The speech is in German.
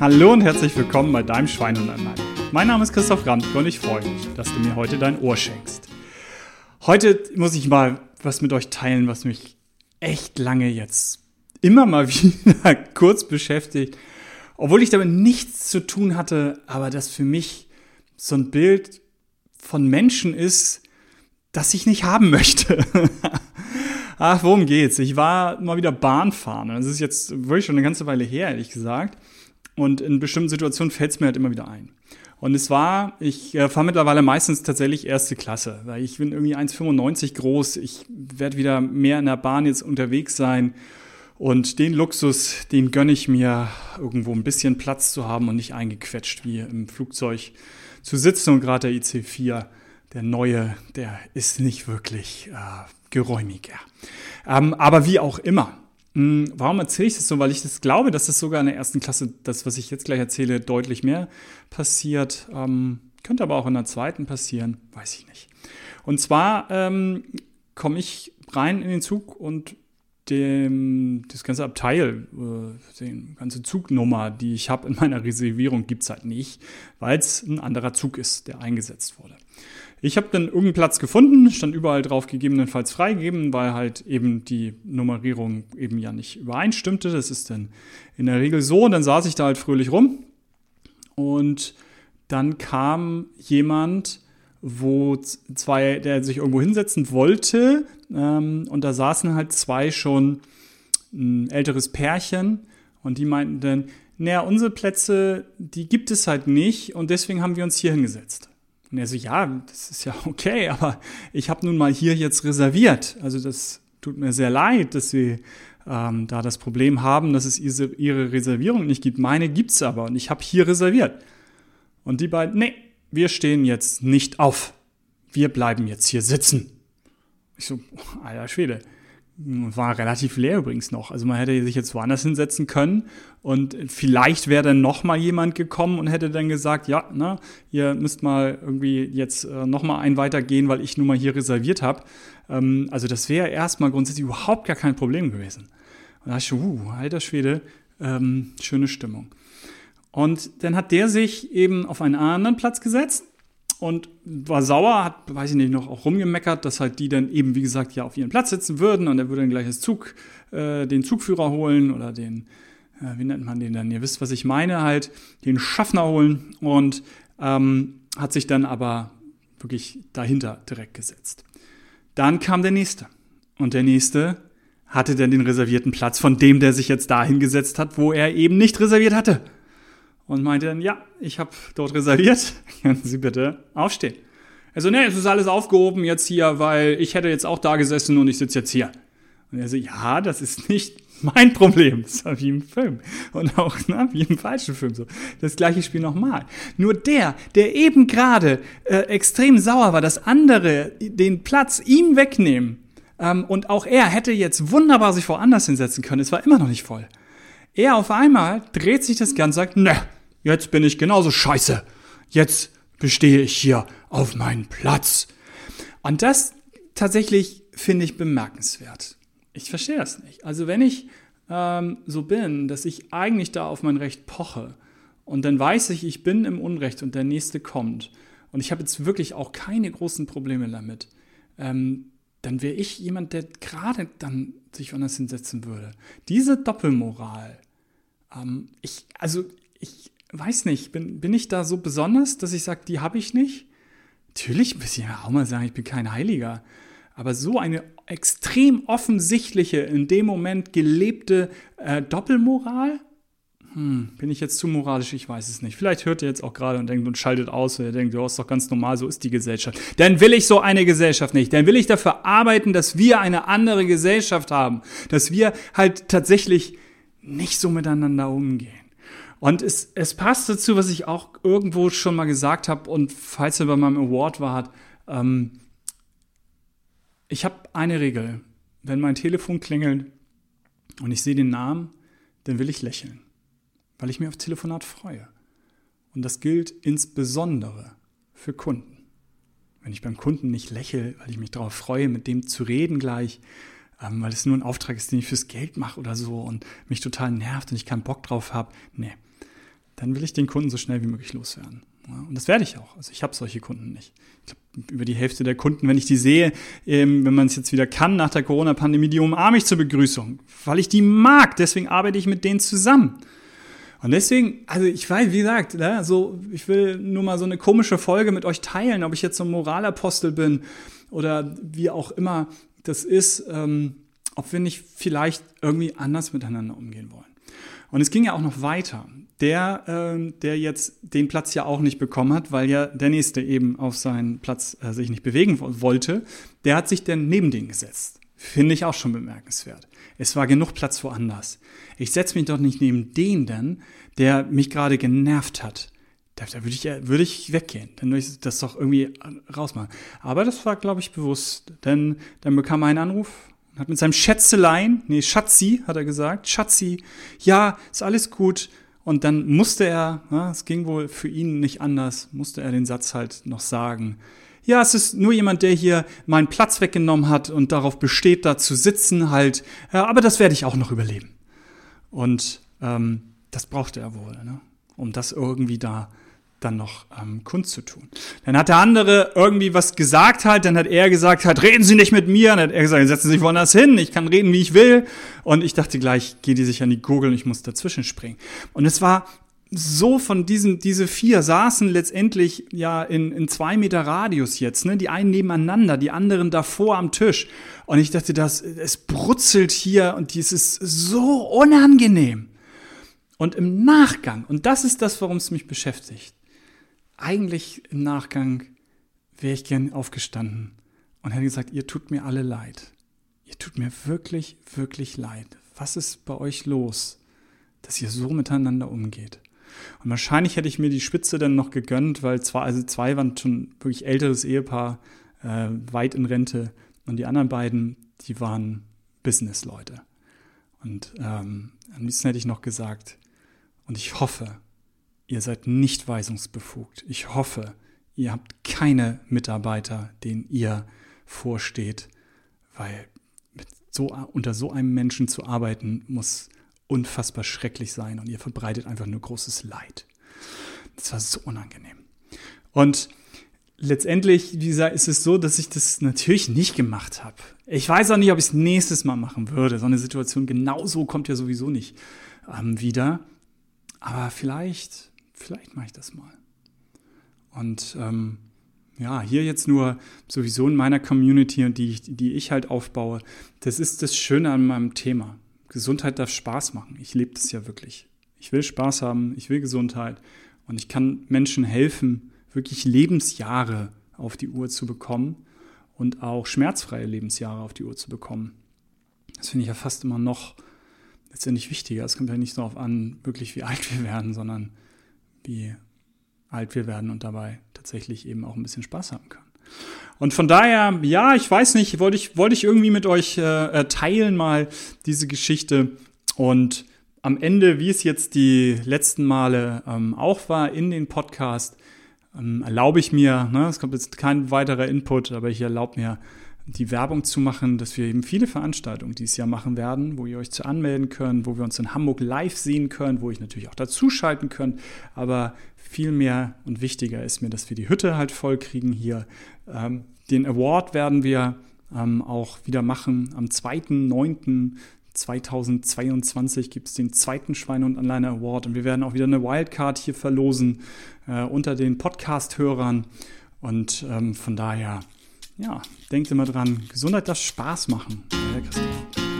Hallo und herzlich willkommen bei deinem Schwein und Anlein. Mein Name ist Christoph Ramke und ich freue mich, dass du mir heute dein Ohr schenkst. Heute muss ich mal was mit euch teilen, was mich echt lange jetzt immer mal wieder kurz beschäftigt, obwohl ich damit nichts zu tun hatte, aber das für mich so ein Bild von Menschen ist, das ich nicht haben möchte. Ach, worum geht's? Ich war mal wieder Bahnfahren. Das ist jetzt wirklich schon eine ganze Weile her, ehrlich gesagt. Und in bestimmten Situationen fällt es mir halt immer wieder ein. Und es war, ich äh, fahre mittlerweile meistens tatsächlich erste Klasse, weil ich bin irgendwie 1,95 groß. Ich werde wieder mehr in der Bahn jetzt unterwegs sein. Und den Luxus, den gönne ich mir, irgendwo ein bisschen Platz zu haben und nicht eingequetscht wie im Flugzeug zu sitzen. Und gerade der IC4, der neue, der ist nicht wirklich äh, geräumiger. Ähm, aber wie auch immer. Hm, warum erzähle ich das so? Weil ich das glaube, dass es sogar in der ersten Klasse, das, was ich jetzt gleich erzähle, deutlich mehr passiert. Ähm, könnte aber auch in der zweiten passieren, weiß ich nicht. Und zwar ähm, komme ich rein in den Zug und dem, das ganze Abteil, äh, die ganze Zugnummer, die ich habe in meiner Reservierung, gibt es halt nicht, weil es ein anderer Zug ist, der eingesetzt wurde. Ich habe dann irgendeinen Platz gefunden, stand überall drauf gegebenenfalls freigegeben, weil halt eben die Nummerierung eben ja nicht übereinstimmte. Das ist dann in der Regel so. Und dann saß ich da halt fröhlich rum. Und dann kam jemand, wo zwei, der sich irgendwo hinsetzen wollte. Ähm, und da saßen halt zwei schon ein älteres Pärchen. Und die meinten dann, naja, unsere Plätze, die gibt es halt nicht. Und deswegen haben wir uns hier hingesetzt. Und er so, ja, das ist ja okay, aber ich habe nun mal hier jetzt reserviert. Also das tut mir sehr leid, dass wir ähm, da das Problem haben, dass es ihre, Reservierung nicht gibt. Meine gibt's aber und ich habe hier reserviert. Und die beiden, nee, wir stehen jetzt nicht auf. Wir bleiben jetzt hier sitzen. Ich so, alter Schwede. War relativ leer übrigens noch. Also man hätte sich jetzt woanders hinsetzen können und vielleicht wäre dann noch mal jemand gekommen und hätte dann gesagt, ja, ne, ihr müsst mal irgendwie jetzt äh, noch ein weitergehen, weil ich nun mal hier reserviert habe. Ähm, also das wäre erstmal grundsätzlich überhaupt gar kein Problem gewesen. Und da dachte ich, uh, alter Schwede, ähm, schöne Stimmung. Und dann hat der sich eben auf einen anderen Platz gesetzt und war sauer, hat, weiß ich nicht, noch auch rumgemeckert, dass halt die dann eben, wie gesagt, ja auf ihren Platz sitzen würden und er würde dann gleich das Zug, äh, den Zugführer holen oder den, äh, wie nennt man den dann? Ihr wisst, was ich meine, halt, den Schaffner holen und ähm, hat sich dann aber wirklich dahinter direkt gesetzt. Dann kam der nächste. Und der nächste hatte dann den reservierten Platz von dem, der sich jetzt dahin gesetzt hat, wo er eben nicht reserviert hatte und meinte dann, ja, ich habe dort reserviert, können Sie bitte aufstehen. Er so, nee, es ist alles aufgehoben jetzt hier, weil ich hätte jetzt auch da gesessen und ich sitze jetzt hier. Und er so, ja, das ist nicht mein Problem. Das war wie im Film. Und auch na, wie im falschen Film so. Das gleiche Spiel nochmal. Nur der, der eben gerade äh, extrem sauer war, dass andere den Platz ihm wegnehmen, ähm, und auch er hätte jetzt wunderbar sich woanders hinsetzen können. Es war immer noch nicht voll. Er auf einmal dreht sich das Ganze und sagt, ne, Jetzt bin ich genauso scheiße. Jetzt bestehe ich hier auf meinen Platz. Und das tatsächlich finde ich bemerkenswert. Ich verstehe das nicht. Also wenn ich ähm, so bin, dass ich eigentlich da auf mein Recht poche und dann weiß ich, ich bin im Unrecht und der nächste kommt und ich habe jetzt wirklich auch keine großen Probleme damit, ähm, dann wäre ich jemand, der gerade dann sich woanders hinsetzen würde. Diese Doppelmoral, ähm, ich, also ich weiß nicht, bin, bin ich da so besonders, dass ich sage, die habe ich nicht? Natürlich muss ich ja auch mal sagen, ich bin kein Heiliger. Aber so eine extrem offensichtliche, in dem Moment gelebte äh, Doppelmoral? Hm, bin ich jetzt zu moralisch? Ich weiß es nicht. Vielleicht hört ihr jetzt auch gerade und denkt und schaltet aus, weil ihr denkt, ja, ist doch ganz normal, so ist die Gesellschaft. Dann will ich so eine Gesellschaft nicht. Dann will ich dafür arbeiten, dass wir eine andere Gesellschaft haben. Dass wir halt tatsächlich nicht so miteinander umgehen. Und es, es passt dazu, was ich auch irgendwo schon mal gesagt habe und falls ihr bei meinem Award wart, ähm, ich habe eine Regel. Wenn mein Telefon klingelt und ich sehe den Namen, dann will ich lächeln, weil ich mich auf Telefonat freue. Und das gilt insbesondere für Kunden. Wenn ich beim Kunden nicht lächle, weil ich mich darauf freue, mit dem zu reden gleich, ähm, weil es nur ein Auftrag ist, den ich fürs Geld mache oder so und mich total nervt und ich keinen Bock drauf habe, nee, dann will ich den Kunden so schnell wie möglich loswerden. Ja, und das werde ich auch. Also ich habe solche Kunden nicht. Ich glaube, über die Hälfte der Kunden, wenn ich die sehe, ähm, wenn man es jetzt wieder kann nach der Corona-Pandemie, die umarme ich zur Begrüßung, weil ich die mag. Deswegen arbeite ich mit denen zusammen. Und deswegen, also ich weiß, wie gesagt, ne, so, ich will nur mal so eine komische Folge mit euch teilen, ob ich jetzt so ein Moralapostel bin oder wie auch immer das ist, ähm, ob wir nicht vielleicht irgendwie anders miteinander umgehen wollen. Und es ging ja auch noch weiter. Der, ähm, der jetzt den Platz ja auch nicht bekommen hat, weil ja der nächste eben auf seinen Platz äh, sich nicht bewegen wollte, der hat sich dann neben den gesetzt. Finde ich auch schon bemerkenswert. Es war genug Platz woanders. Ich setze mich doch nicht neben den denn, der mich gerade genervt hat. Da, da würde ich, würde ich weggehen. Dann würde ich das doch irgendwie rausmachen. Aber das war, glaube ich, bewusst. Denn dann bekam er einen Anruf, hat mit seinem Schätzelein, nee, Schatzi, hat er gesagt, Schatzi, ja, ist alles gut. Und dann musste er, ja, es ging wohl für ihn nicht anders, musste er den Satz halt noch sagen. Ja, es ist nur jemand, der hier meinen Platz weggenommen hat und darauf besteht, da zu sitzen halt. Ja, aber das werde ich auch noch überleben. Und ähm, das brauchte er wohl, ne? um das irgendwie da dann noch ähm, kundzutun. Dann hat der andere irgendwie was gesagt halt, dann hat er gesagt halt, reden Sie nicht mit mir. Dann hat er gesagt, setzen Sie sich woanders hin, ich kann reden, wie ich will. Und ich dachte gleich, geht die sich an die Gurgel und ich muss dazwischen springen. Und es war so von diesen, diese vier saßen letztendlich ja in, in zwei Meter Radius jetzt, ne? Die einen nebeneinander, die anderen davor am Tisch. Und ich dachte, das, es brutzelt hier und dies ist so unangenehm. Und im Nachgang, und das ist das, warum es mich beschäftigt, eigentlich im Nachgang wäre ich gern aufgestanden und hätte gesagt, ihr tut mir alle leid. Ihr tut mir wirklich, wirklich leid. Was ist bei euch los, dass ihr so miteinander umgeht? Und wahrscheinlich hätte ich mir die Spitze dann noch gegönnt, weil zwei, also zwei waren schon wirklich älteres Ehepaar, äh, weit in Rente. Und die anderen beiden, die waren Businessleute. Und ähm, am liebsten hätte ich noch gesagt, und ich hoffe, ihr seid nicht weisungsbefugt. Ich hoffe, ihr habt keine Mitarbeiter, denen ihr vorsteht, weil so, unter so einem Menschen zu arbeiten muss unfassbar schrecklich sein und ihr verbreitet einfach nur großes Leid. Das war so unangenehm. Und letztendlich, wie gesagt, ist es so, dass ich das natürlich nicht gemacht habe. Ich weiß auch nicht, ob ich es nächstes Mal machen würde. So eine Situation genauso kommt ja sowieso nicht ähm, wieder. Aber vielleicht, vielleicht mache ich das mal. Und ähm, ja, hier jetzt nur sowieso in meiner Community und die, die ich halt aufbaue, das ist das Schöne an meinem Thema. Gesundheit darf Spaß machen. Ich lebe das ja wirklich. Ich will Spaß haben, ich will Gesundheit und ich kann Menschen helfen, wirklich Lebensjahre auf die Uhr zu bekommen und auch schmerzfreie Lebensjahre auf die Uhr zu bekommen. Das finde ich ja fast immer noch letztendlich wichtiger. Es kommt ja nicht darauf an, wirklich wie alt wir werden, sondern wie alt wir werden und dabei tatsächlich eben auch ein bisschen Spaß haben können. Und von daher, ja, ich weiß nicht, wollte ich, wollte ich irgendwie mit euch äh, äh, teilen mal diese Geschichte. Und am Ende, wie es jetzt die letzten Male ähm, auch war in den Podcast, ähm, erlaube ich mir, ne, es kommt jetzt kein weiterer Input, aber ich erlaube mir die Werbung zu machen, dass wir eben viele Veranstaltungen dieses Jahr machen werden, wo ihr euch zu anmelden könnt, wo wir uns in Hamburg live sehen können, wo ich natürlich auch dazuschalten könnt. Aber viel mehr und wichtiger ist mir, dass wir die Hütte halt voll kriegen hier. Ähm, den Award werden wir ähm, auch wieder machen. Am 2.9.2022 gibt es den zweiten Schweine und Anleine Award und wir werden auch wieder eine Wildcard hier verlosen äh, unter den Podcast-Hörern. Und ähm, von daher ja, denkt immer dran, Gesundheit darf Spaß machen. Ja, Christoph.